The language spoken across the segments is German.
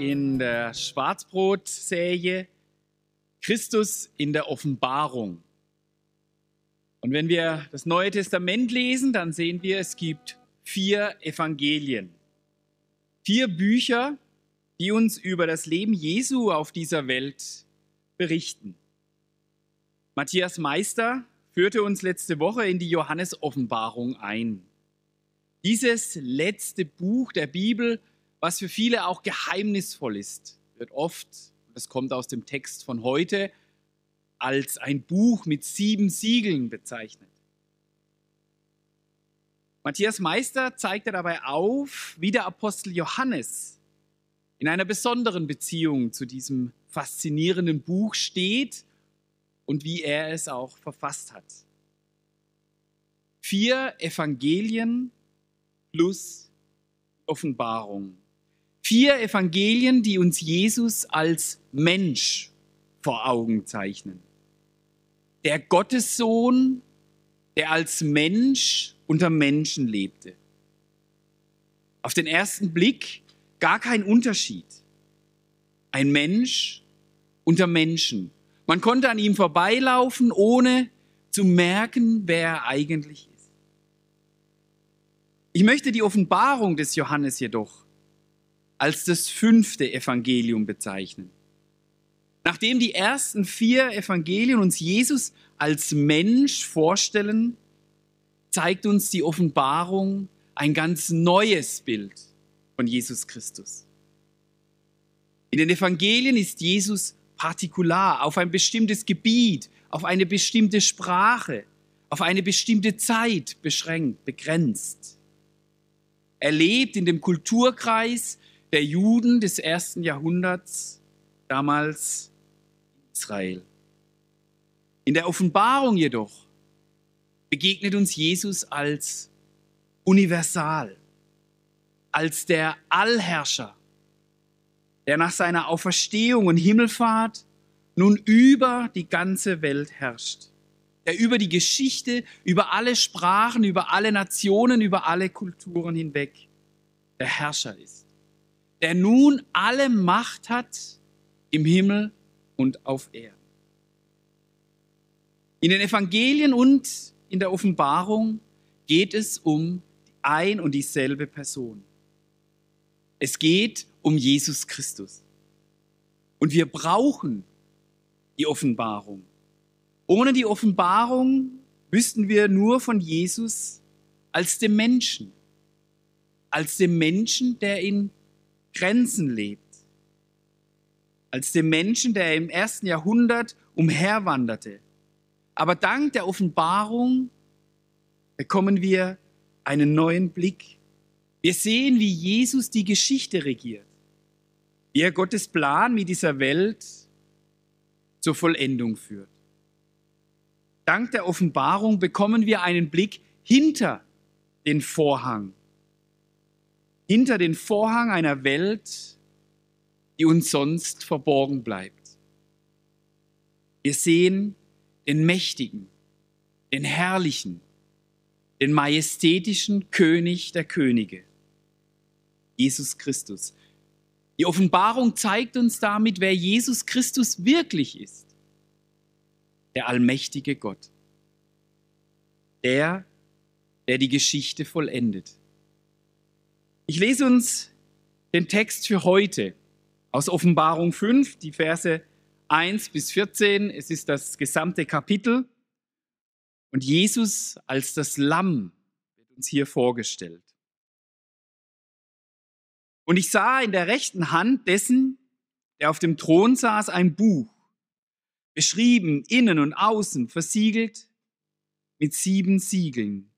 in der Schwarzbrot-Serie Christus in der Offenbarung. Und wenn wir das Neue Testament lesen, dann sehen wir, es gibt vier Evangelien. Vier Bücher, die uns über das Leben Jesu auf dieser Welt berichten. Matthias Meister führte uns letzte Woche in die Johannes-Offenbarung ein. Dieses letzte Buch der Bibel, was für viele auch geheimnisvoll ist, wird oft, das kommt aus dem Text von heute, als ein Buch mit sieben Siegeln bezeichnet. Matthias Meister zeigte dabei auf, wie der Apostel Johannes in einer besonderen Beziehung zu diesem faszinierenden Buch steht und wie er es auch verfasst hat. Vier Evangelien plus Offenbarung. Vier Evangelien, die uns Jesus als Mensch vor Augen zeichnen. Der Gottessohn, der als Mensch unter Menschen lebte. Auf den ersten Blick gar kein Unterschied. Ein Mensch unter Menschen. Man konnte an ihm vorbeilaufen, ohne zu merken, wer er eigentlich ist. Ich möchte die Offenbarung des Johannes jedoch als das fünfte Evangelium bezeichnen. Nachdem die ersten vier Evangelien uns Jesus als Mensch vorstellen, zeigt uns die Offenbarung ein ganz neues Bild von Jesus Christus. In den Evangelien ist Jesus partikular auf ein bestimmtes Gebiet, auf eine bestimmte Sprache, auf eine bestimmte Zeit beschränkt, begrenzt. Er lebt in dem Kulturkreis der Juden des ersten Jahrhunderts, damals Israel. In der Offenbarung jedoch begegnet uns Jesus als universal, als der Allherrscher, der nach seiner Auferstehung und Himmelfahrt nun über die ganze Welt herrscht, der über die Geschichte, über alle Sprachen, über alle Nationen, über alle Kulturen hinweg der Herrscher ist, der nun alle Macht hat im Himmel und auf Erden. In den Evangelien und in der Offenbarung geht es um ein und dieselbe Person. Es geht um Jesus Christus. Und wir brauchen die Offenbarung. Ohne die Offenbarung wüssten wir nur von Jesus als dem Menschen, als dem Menschen, der in Grenzen lebt, als dem Menschen, der im ersten Jahrhundert umherwanderte. Aber dank der Offenbarung bekommen wir einen neuen Blick. Wir sehen, wie Jesus die Geschichte regiert, wie er Gottes Plan mit dieser Welt zur Vollendung führt. Dank der Offenbarung bekommen wir einen Blick hinter den Vorhang, hinter den Vorhang einer Welt, die uns sonst verborgen bleibt. Wir sehen den Mächtigen, den Herrlichen, den majestätischen König der Könige, Jesus Christus. Die Offenbarung zeigt uns damit, wer Jesus Christus wirklich ist. Der allmächtige Gott. Der, der die Geschichte vollendet. Ich lese uns den Text für heute aus Offenbarung 5, die Verse 1 bis 14. Es ist das gesamte Kapitel. Und Jesus als das Lamm wird uns hier vorgestellt. Und ich sah in der rechten Hand dessen, der auf dem Thron saß, ein Buch, beschrieben innen und außen, versiegelt mit sieben Siegeln.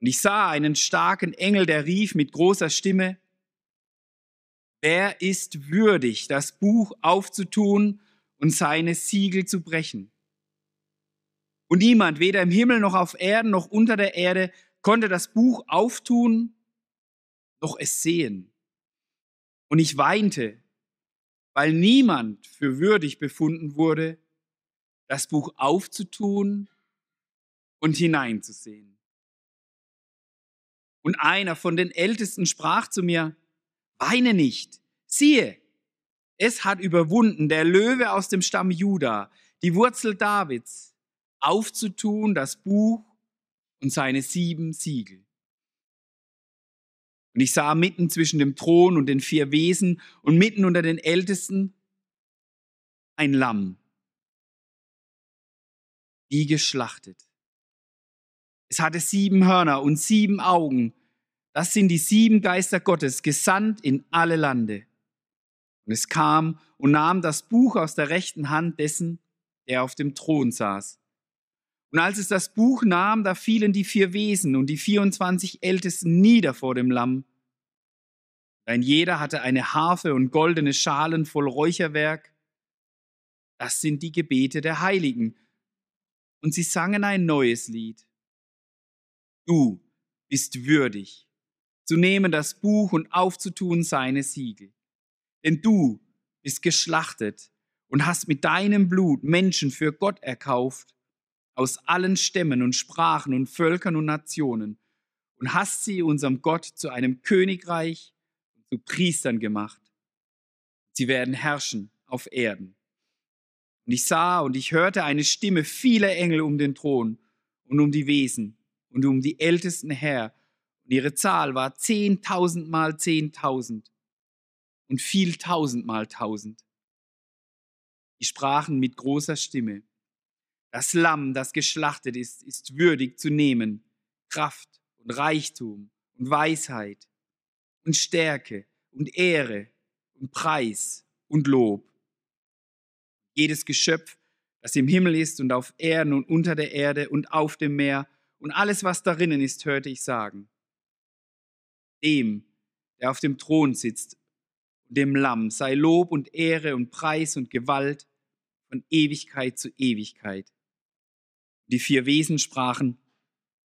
Und ich sah einen starken Engel, der rief mit großer Stimme, wer ist würdig, das Buch aufzutun und seine Siegel zu brechen? Und niemand, weder im Himmel noch auf Erden noch unter der Erde, konnte das Buch auftun noch es sehen. Und ich weinte, weil niemand für würdig befunden wurde, das Buch aufzutun und hineinzusehen. Und einer von den Ältesten sprach zu mir, weine nicht, siehe, es hat überwunden der Löwe aus dem Stamm Juda, die Wurzel Davids, aufzutun das Buch und seine sieben Siegel. Und ich sah mitten zwischen dem Thron und den vier Wesen und mitten unter den Ältesten ein Lamm, wie geschlachtet. Es hatte sieben Hörner und sieben Augen. Das sind die sieben Geister Gottes, gesandt in alle Lande. Und es kam und nahm das Buch aus der rechten Hand dessen, der auf dem Thron saß. Und als es das Buch nahm, da fielen die vier Wesen und die 24 Ältesten nieder vor dem Lamm. Ein jeder hatte eine Harfe und goldene Schalen voll Räucherwerk. Das sind die Gebete der Heiligen. Und sie sangen ein neues Lied. Du bist würdig, zu nehmen das Buch und aufzutun seine Siegel. Denn du bist geschlachtet und hast mit deinem Blut Menschen für Gott erkauft aus allen Stämmen und Sprachen und Völkern und Nationen und hast sie unserem Gott zu einem Königreich und zu Priestern gemacht. Sie werden herrschen auf Erden. Und ich sah und ich hörte eine Stimme vieler Engel um den Thron und um die Wesen und um die Ältesten her. Und ihre Zahl war zehntausend mal zehntausend und viel tausend mal tausend. Die sprachen mit großer Stimme. Das Lamm, das geschlachtet ist, ist würdig zu nehmen, Kraft und Reichtum und Weisheit und Stärke und Ehre und Preis und Lob. Jedes Geschöpf, das im Himmel ist und auf Erden und unter der Erde und auf dem Meer und alles, was darinnen ist, hörte ich sagen. Dem, der auf dem Thron sitzt und dem Lamm sei Lob und Ehre und Preis und Gewalt von Ewigkeit zu Ewigkeit. Die vier Wesen sprachen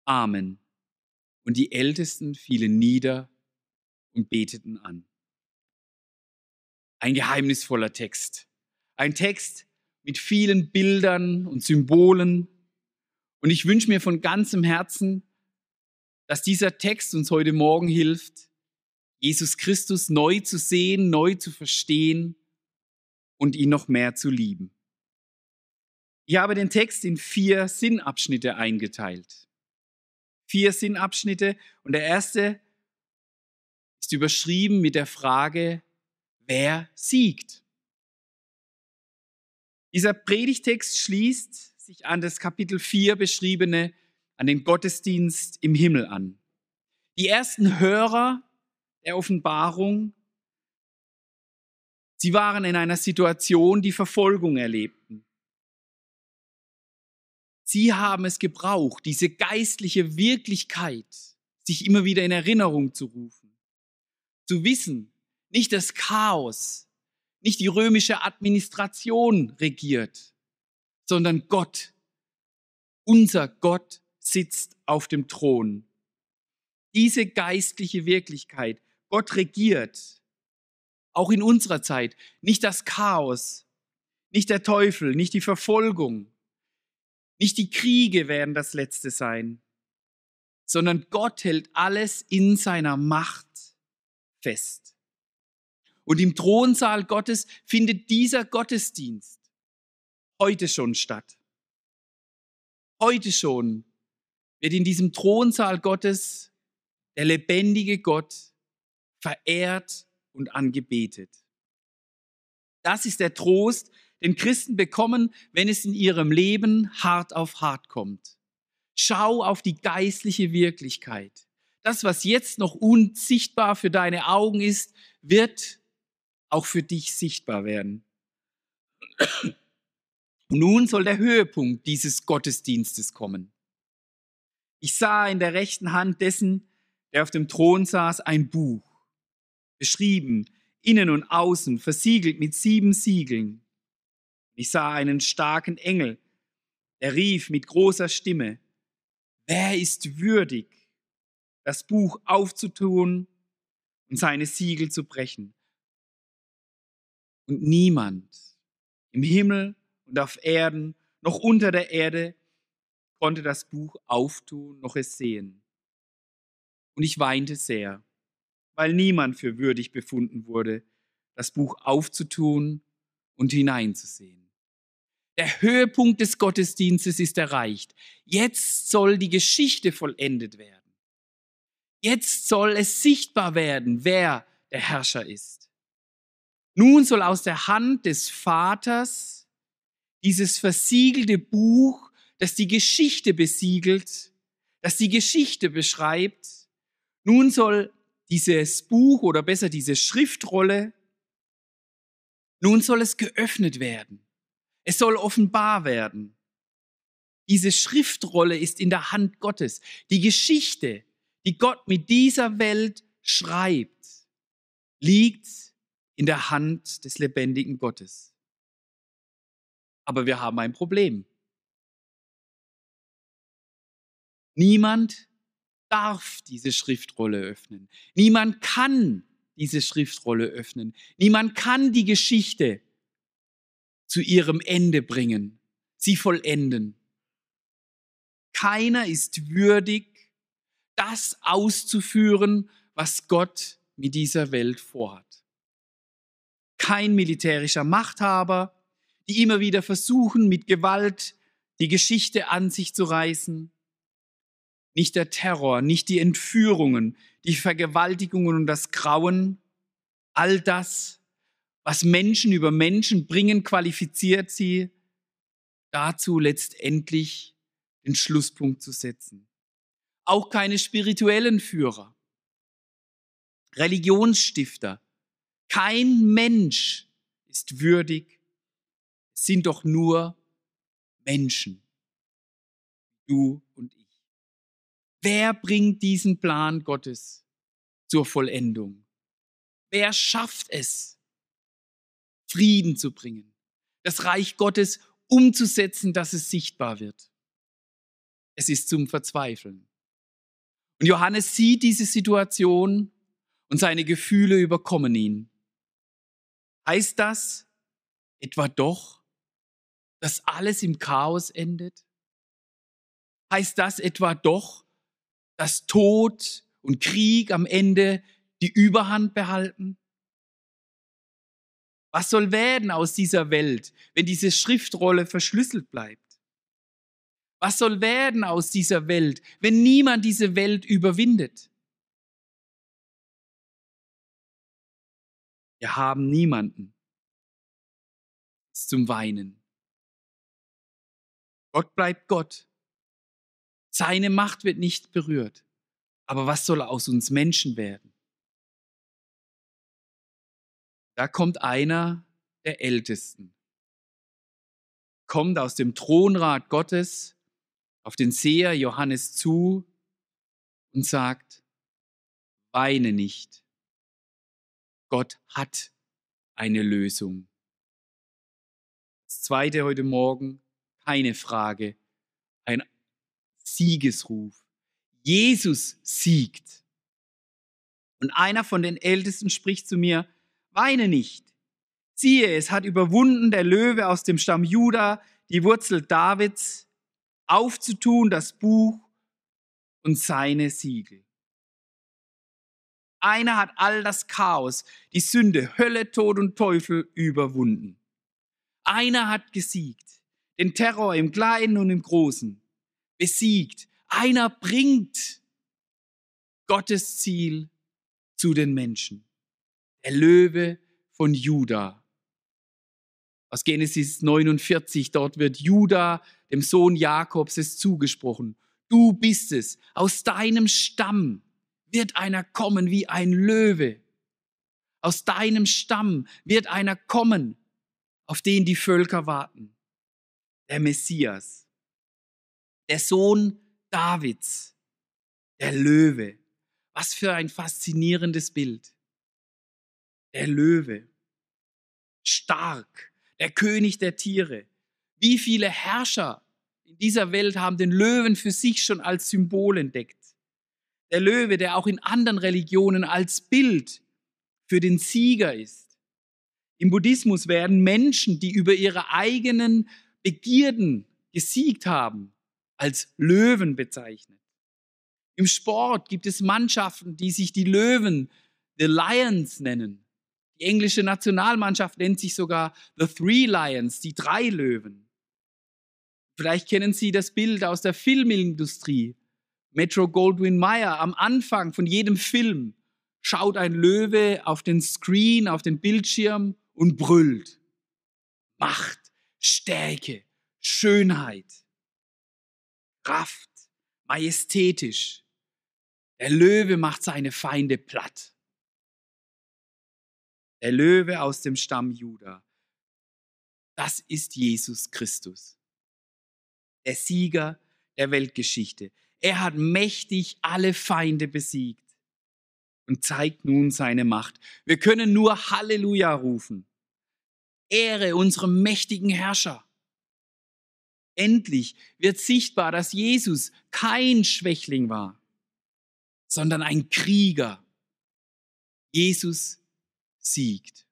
Amen. Und die Ältesten fielen nieder und beteten an. Ein geheimnisvoller Text. Ein Text mit vielen Bildern und Symbolen. Und ich wünsche mir von ganzem Herzen, dass dieser Text uns heute Morgen hilft, Jesus Christus neu zu sehen, neu zu verstehen und ihn noch mehr zu lieben. Ich habe den Text in vier Sinnabschnitte eingeteilt. Vier Sinnabschnitte und der erste ist überschrieben mit der Frage, wer siegt? Dieser Predigtext schließt sich an das Kapitel 4 beschriebene, an den Gottesdienst im Himmel an. Die ersten Hörer der Offenbarung, sie waren in einer Situation, die Verfolgung erlebten. Sie haben es gebraucht, diese geistliche Wirklichkeit, sich immer wieder in Erinnerung zu rufen. Zu wissen, nicht das Chaos, nicht die römische Administration regiert, sondern Gott, unser Gott sitzt auf dem Thron. Diese geistliche Wirklichkeit, Gott regiert, auch in unserer Zeit, nicht das Chaos, nicht der Teufel, nicht die Verfolgung, nicht die Kriege werden das Letzte sein, sondern Gott hält alles in seiner Macht fest. Und im Thronsaal Gottes findet dieser Gottesdienst heute schon statt. Heute schon wird in diesem Thronsaal Gottes der lebendige Gott verehrt und angebetet. Das ist der Trost, den Christen bekommen, wenn es in ihrem Leben hart auf hart kommt. Schau auf die geistliche Wirklichkeit. Das, was jetzt noch unsichtbar für deine Augen ist, wird auch für dich sichtbar werden. Nun soll der Höhepunkt dieses Gottesdienstes kommen. Ich sah in der rechten Hand dessen, der auf dem Thron saß, ein Buch, beschrieben innen und außen, versiegelt mit sieben Siegeln. Ich sah einen starken Engel, der rief mit großer Stimme, wer ist würdig, das Buch aufzutun und seine Siegel zu brechen? Und niemand im Himmel und auf Erden, noch unter der Erde, konnte das Buch auftun, noch es sehen. Und ich weinte sehr, weil niemand für würdig befunden wurde, das Buch aufzutun und hineinzusehen. Der Höhepunkt des Gottesdienstes ist erreicht. Jetzt soll die Geschichte vollendet werden. Jetzt soll es sichtbar werden, wer der Herrscher ist. Nun soll aus der Hand des Vaters dieses versiegelte Buch, das die Geschichte besiegelt, das die Geschichte beschreibt, nun soll dieses Buch oder besser diese Schriftrolle, nun soll es geöffnet werden. Es soll offenbar werden. Diese Schriftrolle ist in der Hand Gottes. Die Geschichte, die Gott mit dieser Welt schreibt, liegt in der Hand des lebendigen Gottes. Aber wir haben ein Problem. Niemand darf diese Schriftrolle öffnen. Niemand kann diese Schriftrolle öffnen. Niemand kann die Geschichte zu ihrem Ende bringen, sie vollenden. Keiner ist würdig, das auszuführen, was Gott mit dieser Welt vorhat. Kein militärischer Machthaber, die immer wieder versuchen, mit Gewalt die Geschichte an sich zu reißen. Nicht der Terror, nicht die Entführungen, die Vergewaltigungen und das Grauen, all das, was Menschen über Menschen bringen, qualifiziert sie dazu letztendlich den Schlusspunkt zu setzen. Auch keine spirituellen Führer, Religionsstifter. Kein Mensch ist würdig, sind doch nur Menschen, du und ich. Wer bringt diesen Plan Gottes zur Vollendung? Wer schafft es, Frieden zu bringen, das Reich Gottes umzusetzen, dass es sichtbar wird? Es ist zum Verzweifeln. Und Johannes sieht diese Situation und seine Gefühle überkommen ihn. Heißt das etwa doch, dass alles im Chaos endet? Heißt das etwa doch, dass Tod und Krieg am Ende die Überhand behalten? Was soll werden aus dieser Welt, wenn diese Schriftrolle verschlüsselt bleibt? Was soll werden aus dieser Welt, wenn niemand diese Welt überwindet? Wir haben niemanden zum Weinen. Gott bleibt Gott. Seine Macht wird nicht berührt. Aber was soll aus uns Menschen werden? Da kommt einer der Ältesten, kommt aus dem Thronrat Gottes auf den Seher Johannes zu und sagt, weine nicht. Gott hat eine Lösung. Das zweite heute Morgen, keine Frage, ein Siegesruf. Jesus siegt. Und einer von den Ältesten spricht zu mir, weine nicht. Siehe, es hat überwunden der Löwe aus dem Stamm Juda, die Wurzel Davids, aufzutun das Buch und seine Siegel. Einer hat all das Chaos, die Sünde, Hölle, Tod und Teufel überwunden. Einer hat gesiegt, den Terror im Kleinen und im Großen besiegt. Einer bringt Gottes Ziel zu den Menschen. Der Löwe von Juda. Aus Genesis 49, dort wird Juda, dem Sohn Jakobs, es zugesprochen. Du bist es, aus deinem Stamm wird einer kommen wie ein Löwe. Aus deinem Stamm wird einer kommen, auf den die Völker warten. Der Messias, der Sohn Davids, der Löwe. Was für ein faszinierendes Bild. der Löwe, stark, der König der Tiere. Wie viele Herrscher in dieser Welt haben den Löwen für sich schon als Symbol entdeckt? Der Löwe, der auch in anderen Religionen als Bild für den Sieger ist. Im Buddhismus werden Menschen, die über ihre eigenen Begierden gesiegt haben, als Löwen bezeichnet. Im Sport gibt es Mannschaften, die sich die Löwen, the Lions nennen. Die englische Nationalmannschaft nennt sich sogar the Three Lions, die drei Löwen. Vielleicht kennen Sie das Bild aus der Filmindustrie. Metro Goldwyn Mayer am Anfang von jedem Film schaut ein Löwe auf den Screen, auf den Bildschirm und brüllt. Macht, Stärke, Schönheit, Kraft, majestätisch. Der Löwe macht seine Feinde platt. Der Löwe aus dem Stamm Juda. Das ist Jesus Christus. Der Sieger der Weltgeschichte. Er hat mächtig alle Feinde besiegt und zeigt nun seine Macht. Wir können nur Halleluja rufen. Ehre unserem mächtigen Herrscher. Endlich wird sichtbar, dass Jesus kein Schwächling war, sondern ein Krieger. Jesus siegt.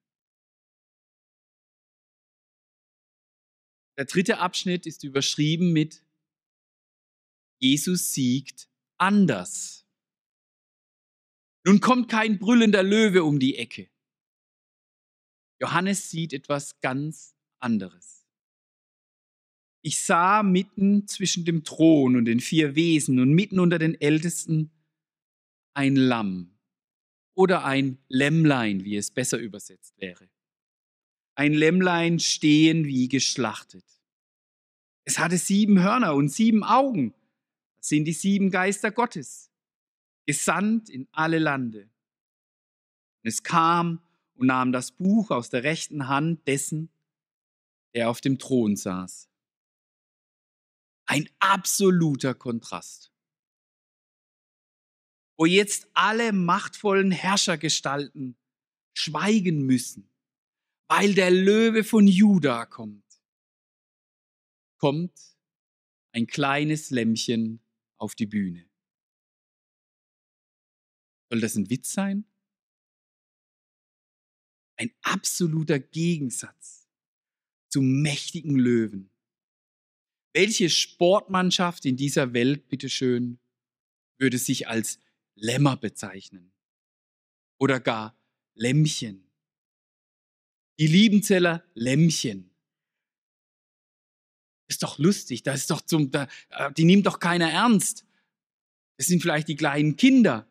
Der dritte Abschnitt ist überschrieben mit Jesus siegt anders. Nun kommt kein brüllender Löwe um die Ecke. Johannes sieht etwas ganz anderes. Ich sah mitten zwischen dem Thron und den vier Wesen und mitten unter den Ältesten ein Lamm oder ein Lämmlein, wie es besser übersetzt wäre. Ein Lämmlein stehen wie geschlachtet. Es hatte sieben Hörner und sieben Augen. Das sind die sieben Geister Gottes, gesandt in alle Lande. Und es kam und nahm das Buch aus der rechten Hand dessen, der auf dem Thron saß. Ein absoluter Kontrast wo jetzt alle machtvollen Herrschergestalten schweigen müssen, weil der Löwe von Juda kommt, kommt ein kleines Lämmchen auf die Bühne. Soll das ein Witz sein? Ein absoluter Gegensatz zum mächtigen Löwen. Welche Sportmannschaft in dieser Welt, bitteschön, würde sich als Lämmer bezeichnen oder gar Lämmchen. Die Liebenzeller Lämmchen. Ist doch lustig, das ist doch zum, da, äh, die nimmt doch keiner ernst. Das sind vielleicht die kleinen Kinder.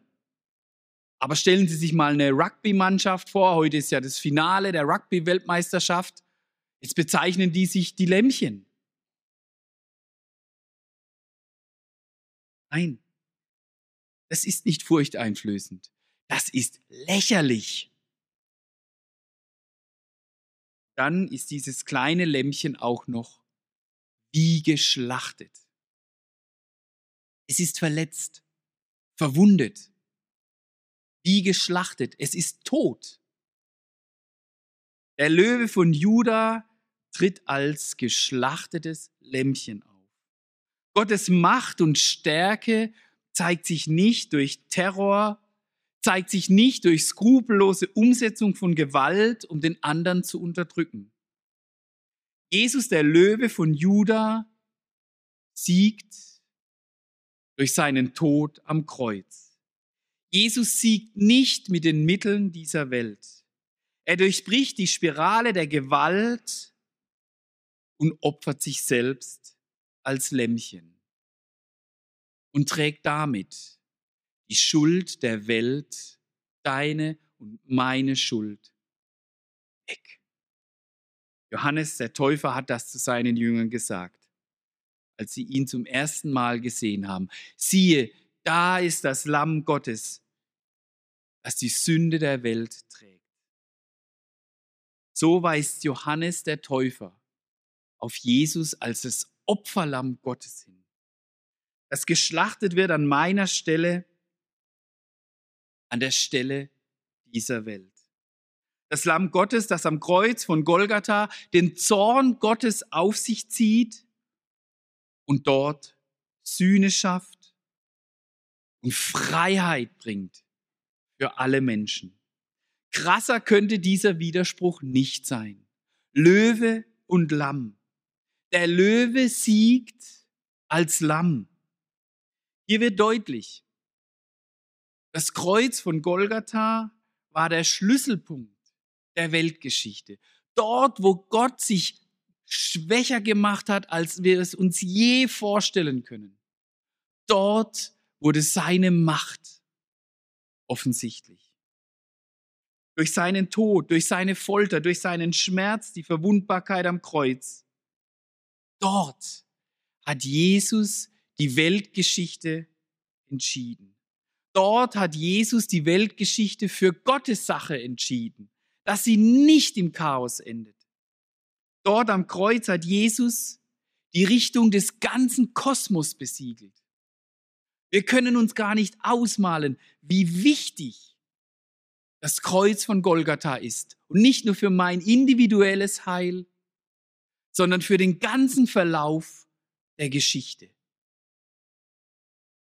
Aber stellen Sie sich mal eine Rugby-Mannschaft vor. Heute ist ja das Finale der Rugby-Weltmeisterschaft. Jetzt bezeichnen die sich die Lämmchen. Nein, das ist nicht furchteinflößend. Das ist lächerlich. Dann ist dieses kleine Lämmchen auch noch wie geschlachtet. Es ist verletzt, verwundet, wie geschlachtet. Es ist tot. Der Löwe von Juda tritt als geschlachtetes Lämmchen auf. Gottes Macht und Stärke zeigt sich nicht durch Terror, zeigt sich nicht durch skrupellose Umsetzung von Gewalt, um den anderen zu unterdrücken. Jesus, der Löwe von Juda, siegt durch seinen Tod am Kreuz. Jesus siegt nicht mit den Mitteln dieser Welt. Er durchbricht die Spirale der Gewalt und opfert sich selbst als Lämmchen und trägt damit die Schuld der Welt, deine und meine Schuld, weg. Johannes der Täufer hat das zu seinen Jüngern gesagt, als sie ihn zum ersten Mal gesehen haben. Siehe, da ist das Lamm Gottes, das die Sünde der Welt trägt. So weist Johannes der Täufer auf Jesus als das Opferlamm Gottes hin das geschlachtet wird an meiner Stelle, an der Stelle dieser Welt. Das Lamm Gottes, das am Kreuz von Golgatha den Zorn Gottes auf sich zieht und dort Sühne schafft und Freiheit bringt für alle Menschen. Krasser könnte dieser Widerspruch nicht sein. Löwe und Lamm. Der Löwe siegt als Lamm. Hier wird deutlich, das Kreuz von Golgatha war der Schlüsselpunkt der Weltgeschichte. Dort, wo Gott sich schwächer gemacht hat, als wir es uns je vorstellen können. Dort wurde seine Macht offensichtlich. Durch seinen Tod, durch seine Folter, durch seinen Schmerz, die Verwundbarkeit am Kreuz. Dort hat Jesus die Weltgeschichte entschieden. Dort hat Jesus die Weltgeschichte für Gottes Sache entschieden, dass sie nicht im Chaos endet. Dort am Kreuz hat Jesus die Richtung des ganzen Kosmos besiegelt. Wir können uns gar nicht ausmalen, wie wichtig das Kreuz von Golgatha ist. Und nicht nur für mein individuelles Heil, sondern für den ganzen Verlauf der Geschichte.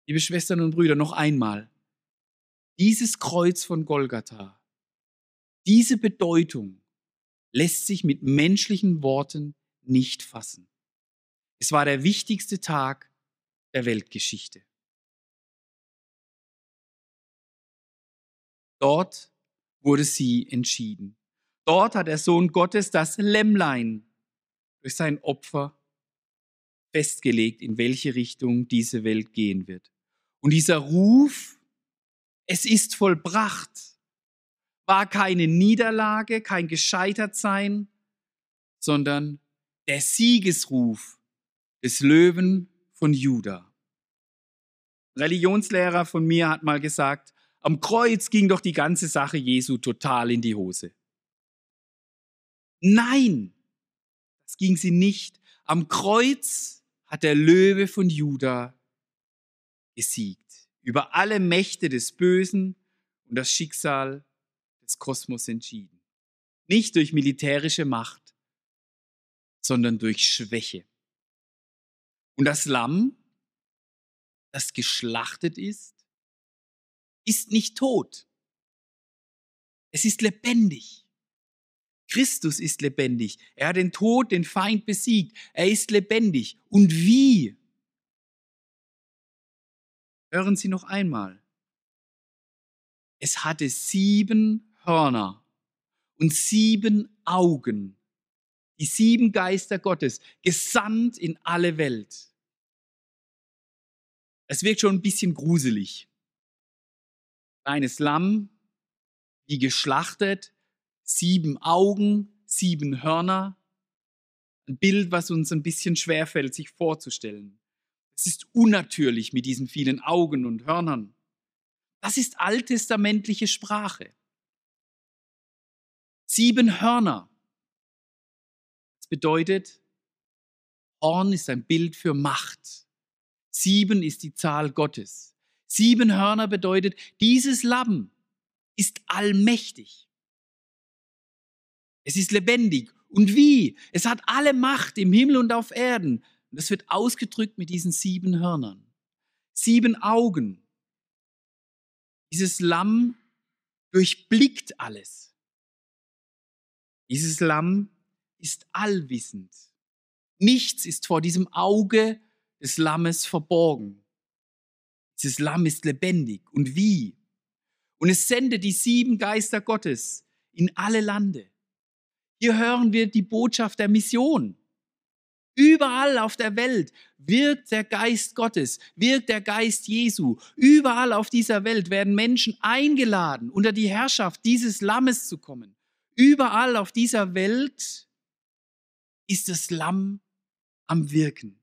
Liebe Schwestern und Brüder, noch einmal. Dieses Kreuz von Golgatha, diese Bedeutung lässt sich mit menschlichen Worten nicht fassen. Es war der wichtigste Tag der Weltgeschichte. Dort wurde sie entschieden. Dort hat der Sohn Gottes das Lämmlein durch sein Opfer festgelegt, in welche Richtung diese Welt gehen wird. Und dieser Ruf, es ist vollbracht, war keine Niederlage, kein Gescheitertsein, sondern der Siegesruf des Löwen von Juda. Religionslehrer von mir hat mal gesagt, am Kreuz ging doch die ganze Sache Jesu total in die Hose. Nein, das ging sie nicht. Am Kreuz hat der Löwe von Juda gesiegt, über alle Mächte des Bösen und das Schicksal des Kosmos entschieden. Nicht durch militärische Macht, sondern durch Schwäche. Und das Lamm, das geschlachtet ist, ist nicht tot. Es ist lebendig. Christus ist lebendig. Er hat den Tod, den Feind besiegt. Er ist lebendig. Und wie? Hören Sie noch einmal. Es hatte sieben Hörner und sieben Augen. Die sieben Geister Gottes, gesandt in alle Welt. Es wirkt schon ein bisschen gruselig. Kleines Lamm, wie geschlachtet, sieben Augen, sieben Hörner. Ein Bild, was uns ein bisschen schwerfällt, sich vorzustellen. Es ist unnatürlich mit diesen vielen Augen und Hörnern. Das ist alttestamentliche Sprache. Sieben Hörner. Das bedeutet, Horn ist ein Bild für Macht. Sieben ist die Zahl Gottes. Sieben Hörner bedeutet, dieses Lamm ist allmächtig. Es ist lebendig. Und wie? Es hat alle Macht im Himmel und auf Erden. Und das wird ausgedrückt mit diesen sieben Hörnern. Sieben Augen. Dieses Lamm durchblickt alles. Dieses Lamm ist allwissend. Nichts ist vor diesem Auge des Lammes verborgen. Dieses Lamm ist lebendig. Und wie? Und es sendet die sieben Geister Gottes in alle Lande. Hier hören wir die Botschaft der Mission. Überall auf der Welt wirkt der Geist Gottes, wirkt der Geist Jesu. Überall auf dieser Welt werden Menschen eingeladen, unter die Herrschaft dieses Lammes zu kommen. Überall auf dieser Welt ist das Lamm am Wirken.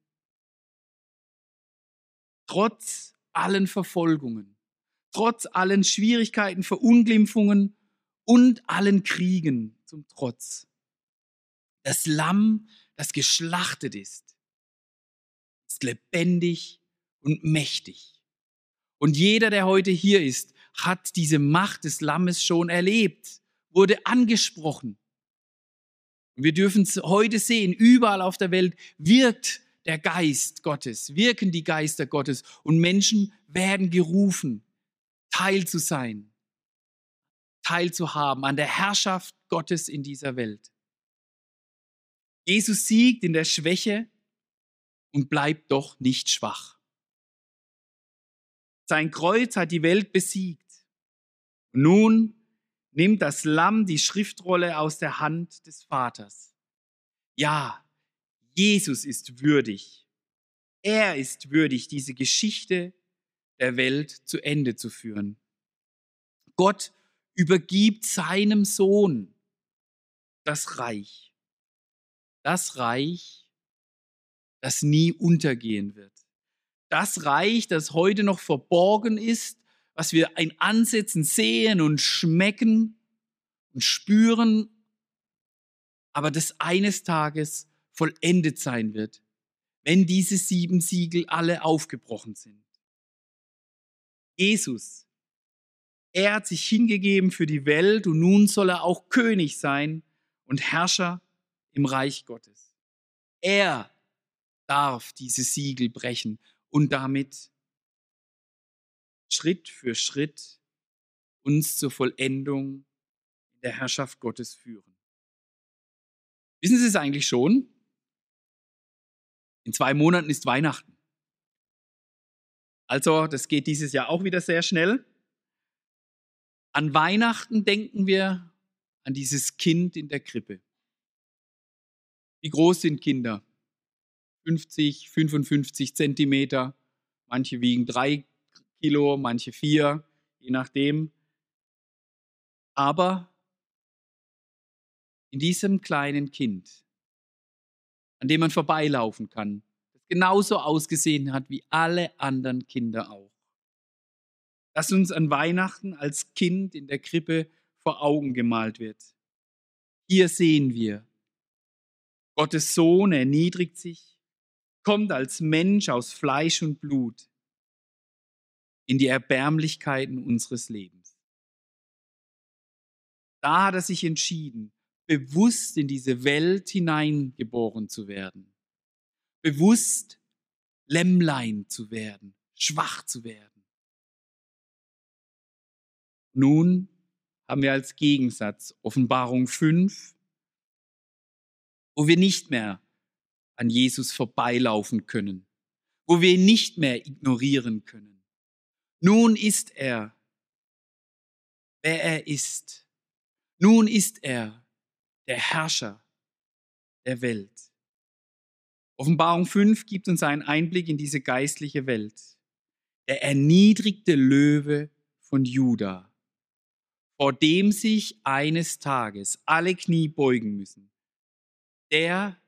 Trotz allen Verfolgungen, trotz allen Schwierigkeiten, Verunglimpfungen und allen Kriegen zum Trotz das Lamm, das geschlachtet ist, ist lebendig und mächtig. Und jeder, der heute hier ist, hat diese Macht des Lammes schon erlebt wurde angesprochen. Und wir dürfen es heute sehen, überall auf der Welt wirkt der Geist Gottes, wirken die Geister Gottes und Menschen werden gerufen, Teil zu sein, teilzuhaben an der Herrschaft Gottes in dieser Welt. Jesus siegt in der Schwäche und bleibt doch nicht schwach. Sein Kreuz hat die Welt besiegt. nun nimmt das Lamm die Schriftrolle aus der Hand des Vaters. Ja, Jesus ist würdig. Er ist würdig, diese Geschichte der Welt zu Ende zu führen. Gott übergibt seinem Sohn das Reich. Das Reich, das nie untergehen wird. Das Reich, das heute noch verborgen ist, was wir in Ansätzen sehen und schmecken und spüren, aber das eines Tages vollendet sein wird, wenn diese sieben Siegel alle aufgebrochen sind. Jesus, er hat sich hingegeben für die Welt und nun soll er auch König sein und Herrscher im Reich Gottes. Er darf diese Siegel brechen und damit Schritt für Schritt uns zur Vollendung der Herrschaft Gottes führen. Wissen Sie es eigentlich schon? In zwei Monaten ist Weihnachten. Also, das geht dieses Jahr auch wieder sehr schnell. An Weihnachten denken wir an dieses Kind in der Krippe. Wie groß sind Kinder? 50, 55 Zentimeter. Manche wiegen drei Kilo, manche vier, je nachdem. Aber in diesem kleinen Kind an dem man vorbeilaufen kann, das genauso ausgesehen hat wie alle anderen Kinder auch. Das uns an Weihnachten als Kind in der Krippe vor Augen gemalt wird. Hier sehen wir, Gottes Sohn erniedrigt sich, kommt als Mensch aus Fleisch und Blut in die Erbärmlichkeiten unseres Lebens. Da hat er sich entschieden, bewusst in diese Welt hineingeboren zu werden. Bewusst Lämmlein zu werden, schwach zu werden. Nun haben wir als Gegensatz Offenbarung 5, wo wir nicht mehr an Jesus vorbeilaufen können, wo wir ihn nicht mehr ignorieren können. Nun ist er, wer er ist. Nun ist er der Herrscher der Welt. Offenbarung 5 gibt uns einen Einblick in diese geistliche Welt. Der erniedrigte Löwe von Juda, vor dem sich eines Tages alle Knie beugen müssen. Der,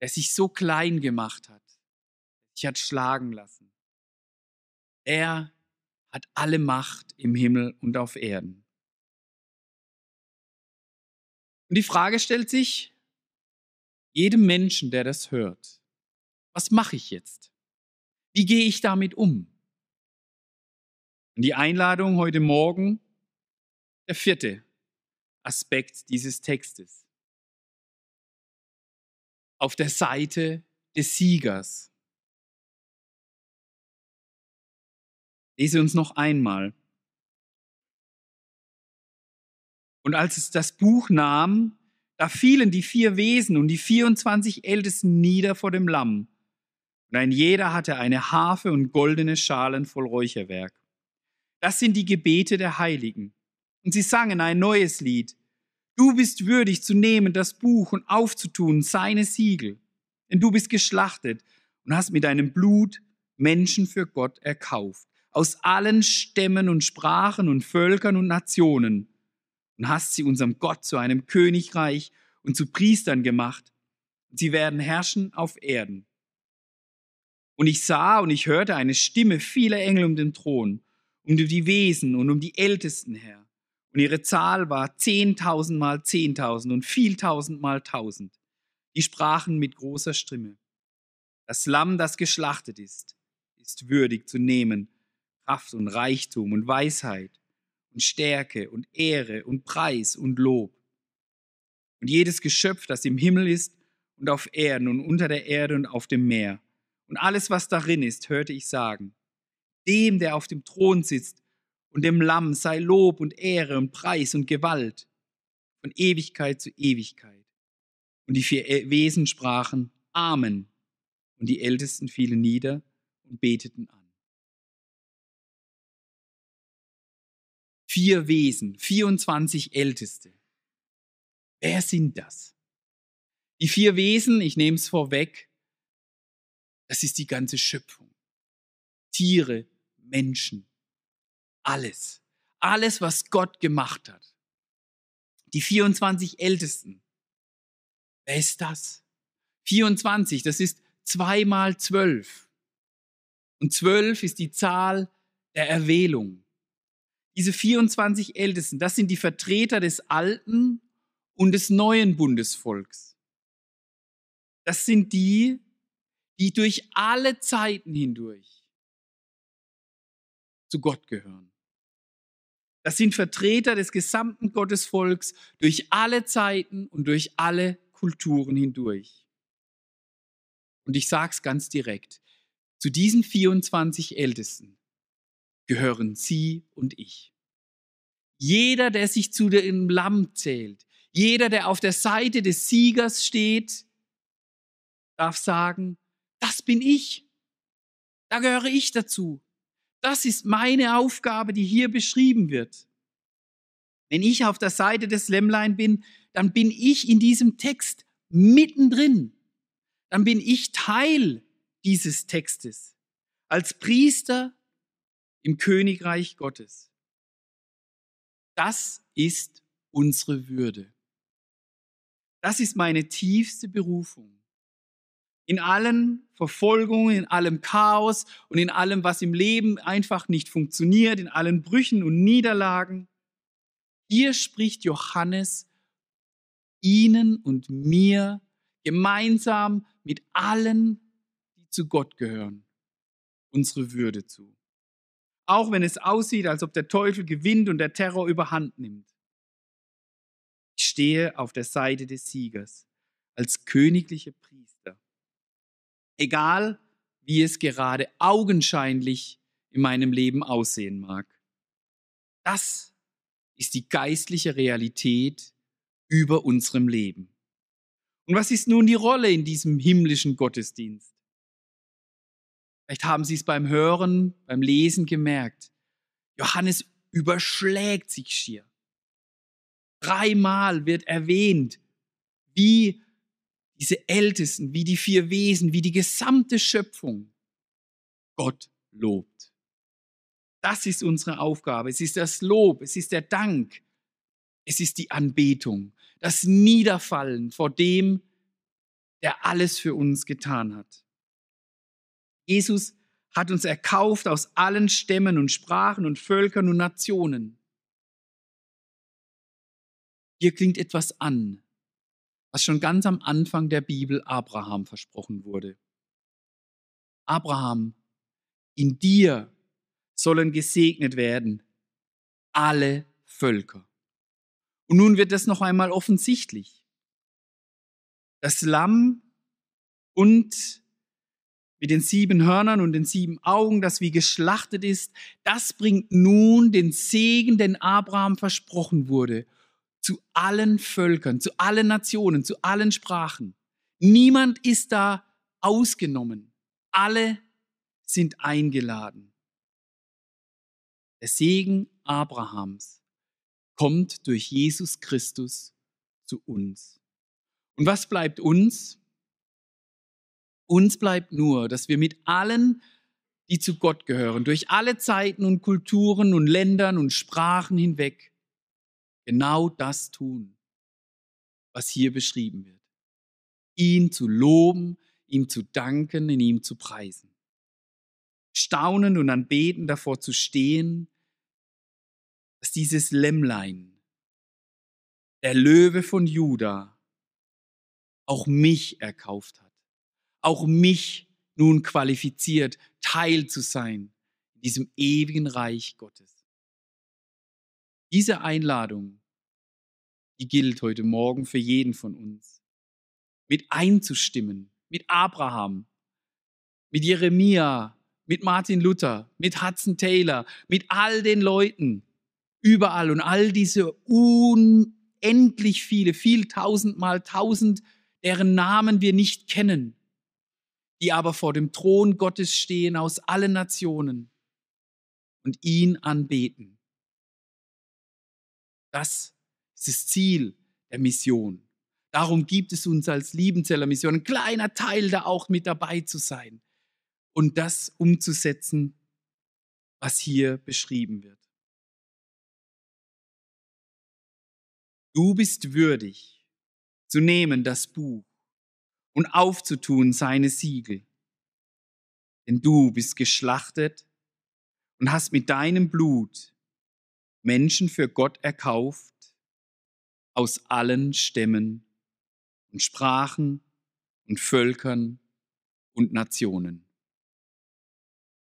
der sich so klein gemacht hat, sich hat schlagen lassen. Er hat alle Macht im Himmel und auf Erden. Und die Frage stellt sich jedem Menschen, der das hört, was mache ich jetzt? Wie gehe ich damit um? Und die Einladung heute Morgen, der vierte Aspekt dieses Textes. Auf der Seite des Siegers. Lese uns noch einmal Und als es das Buch nahm, da fielen die vier Wesen und die 24 Ältesten nieder vor dem Lamm. Und ein jeder hatte eine Harfe und goldene Schalen voll Räucherwerk. Das sind die Gebete der Heiligen. Und sie sangen ein neues Lied. Du bist würdig zu nehmen das Buch und aufzutun seine Siegel. Denn du bist geschlachtet und hast mit deinem Blut Menschen für Gott erkauft. Aus allen Stämmen und Sprachen und Völkern und Nationen und hast sie unserem Gott zu einem Königreich und zu Priestern gemacht. Und sie werden herrschen auf Erden. Und ich sah und ich hörte eine Stimme vieler Engel um den Thron, um die Wesen und um die Ältesten her. Und ihre Zahl war zehntausend mal zehntausend und vieltausend mal tausend. Die sprachen mit großer Stimme. Das Lamm, das geschlachtet ist, ist würdig zu nehmen Kraft und Reichtum und Weisheit und Stärke und Ehre und Preis und Lob. Und jedes Geschöpf, das im Himmel ist und auf Erden und unter der Erde und auf dem Meer und alles, was darin ist, hörte ich sagen, dem, der auf dem Thron sitzt und dem Lamm sei Lob und Ehre und Preis und Gewalt von Ewigkeit zu Ewigkeit. Und die vier Wesen sprachen Amen. Und die Ältesten fielen nieder und beteten an. Vier Wesen, 24 Älteste. Wer sind das? Die vier Wesen, ich nehme es vorweg, das ist die ganze Schöpfung. Tiere, Menschen, alles. Alles, was Gott gemacht hat. Die 24 Ältesten. Wer ist das? 24, das ist zweimal zwölf. Und zwölf ist die Zahl der Erwählung. Diese 24 Ältesten, das sind die Vertreter des alten und des neuen Bundesvolks. Das sind die, die durch alle Zeiten hindurch zu Gott gehören. Das sind Vertreter des gesamten Gottesvolks durch alle Zeiten und durch alle Kulturen hindurch. Und ich sage es ganz direkt, zu diesen 24 Ältesten gehören Sie und ich. Jeder, der sich zu dem Lamm zählt, jeder, der auf der Seite des Siegers steht, darf sagen, das bin ich. Da gehöre ich dazu. Das ist meine Aufgabe, die hier beschrieben wird. Wenn ich auf der Seite des Lämmlein bin, dann bin ich in diesem Text mittendrin. Dann bin ich Teil dieses Textes als Priester im Königreich Gottes. Das ist unsere Würde. Das ist meine tiefste Berufung in allen Verfolgungen, in allem Chaos und in allem, was im Leben einfach nicht funktioniert, in allen Brüchen und Niederlagen. Hier spricht Johannes Ihnen und mir gemeinsam mit allen, die zu Gott gehören, unsere Würde zu. Auch wenn es aussieht, als ob der Teufel gewinnt und der Terror überhand nimmt. Ich stehe auf der Seite des Siegers als königliche Priester egal wie es gerade augenscheinlich in meinem Leben aussehen mag. Das ist die geistliche Realität über unserem Leben. Und was ist nun die Rolle in diesem himmlischen Gottesdienst? Vielleicht haben Sie es beim Hören, beim Lesen gemerkt. Johannes überschlägt sich schier. Dreimal wird erwähnt, wie diese Ältesten, wie die vier Wesen, wie die gesamte Schöpfung Gott lobt. Das ist unsere Aufgabe. Es ist das Lob, es ist der Dank, es ist die Anbetung, das Niederfallen vor dem, der alles für uns getan hat. Jesus hat uns erkauft aus allen Stämmen und Sprachen und Völkern und Nationen. Hier klingt etwas an, was schon ganz am Anfang der Bibel Abraham versprochen wurde. Abraham, in dir sollen gesegnet werden alle Völker. Und nun wird das noch einmal offensichtlich. Das Lamm und mit den sieben Hörnern und den sieben Augen, das wie geschlachtet ist, das bringt nun den Segen, den Abraham versprochen wurde zu allen Völkern, zu allen Nationen, zu allen Sprachen. Niemand ist da ausgenommen. Alle sind eingeladen. Der Segen Abrahams kommt durch Jesus Christus zu uns. Und was bleibt uns? Uns bleibt nur, dass wir mit allen, die zu Gott gehören, durch alle Zeiten und Kulturen und Ländern und Sprachen hinweg, genau das tun, was hier beschrieben wird. Ihn zu loben, ihm zu danken, in ihm zu preisen. Staunend und anbeten davor zu stehen, dass dieses Lämmlein, der Löwe von Juda, auch mich erkauft hat, auch mich nun qualifiziert, Teil zu sein in diesem ewigen Reich Gottes. Diese Einladung, die gilt heute Morgen für jeden von uns. Mit einzustimmen, mit Abraham, mit Jeremia, mit Martin Luther, mit Hudson Taylor, mit all den Leuten überall und all diese unendlich viele, viel tausendmal tausend, deren Namen wir nicht kennen, die aber vor dem Thron Gottes stehen aus allen Nationen und ihn anbeten. Das ist das Ziel der Mission. Darum gibt es uns als Liebenzeller Mission, ein kleiner Teil da auch mit dabei zu sein und das umzusetzen, was hier beschrieben wird. Du bist würdig zu nehmen das Buch und aufzutun seine Siegel. Denn du bist geschlachtet und hast mit deinem Blut Menschen für Gott erkauft aus allen Stämmen und Sprachen und Völkern und Nationen.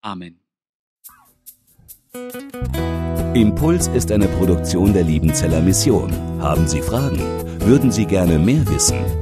Amen. Impuls ist eine Produktion der Liebenzeller Mission. Haben Sie Fragen? Würden Sie gerne mehr wissen?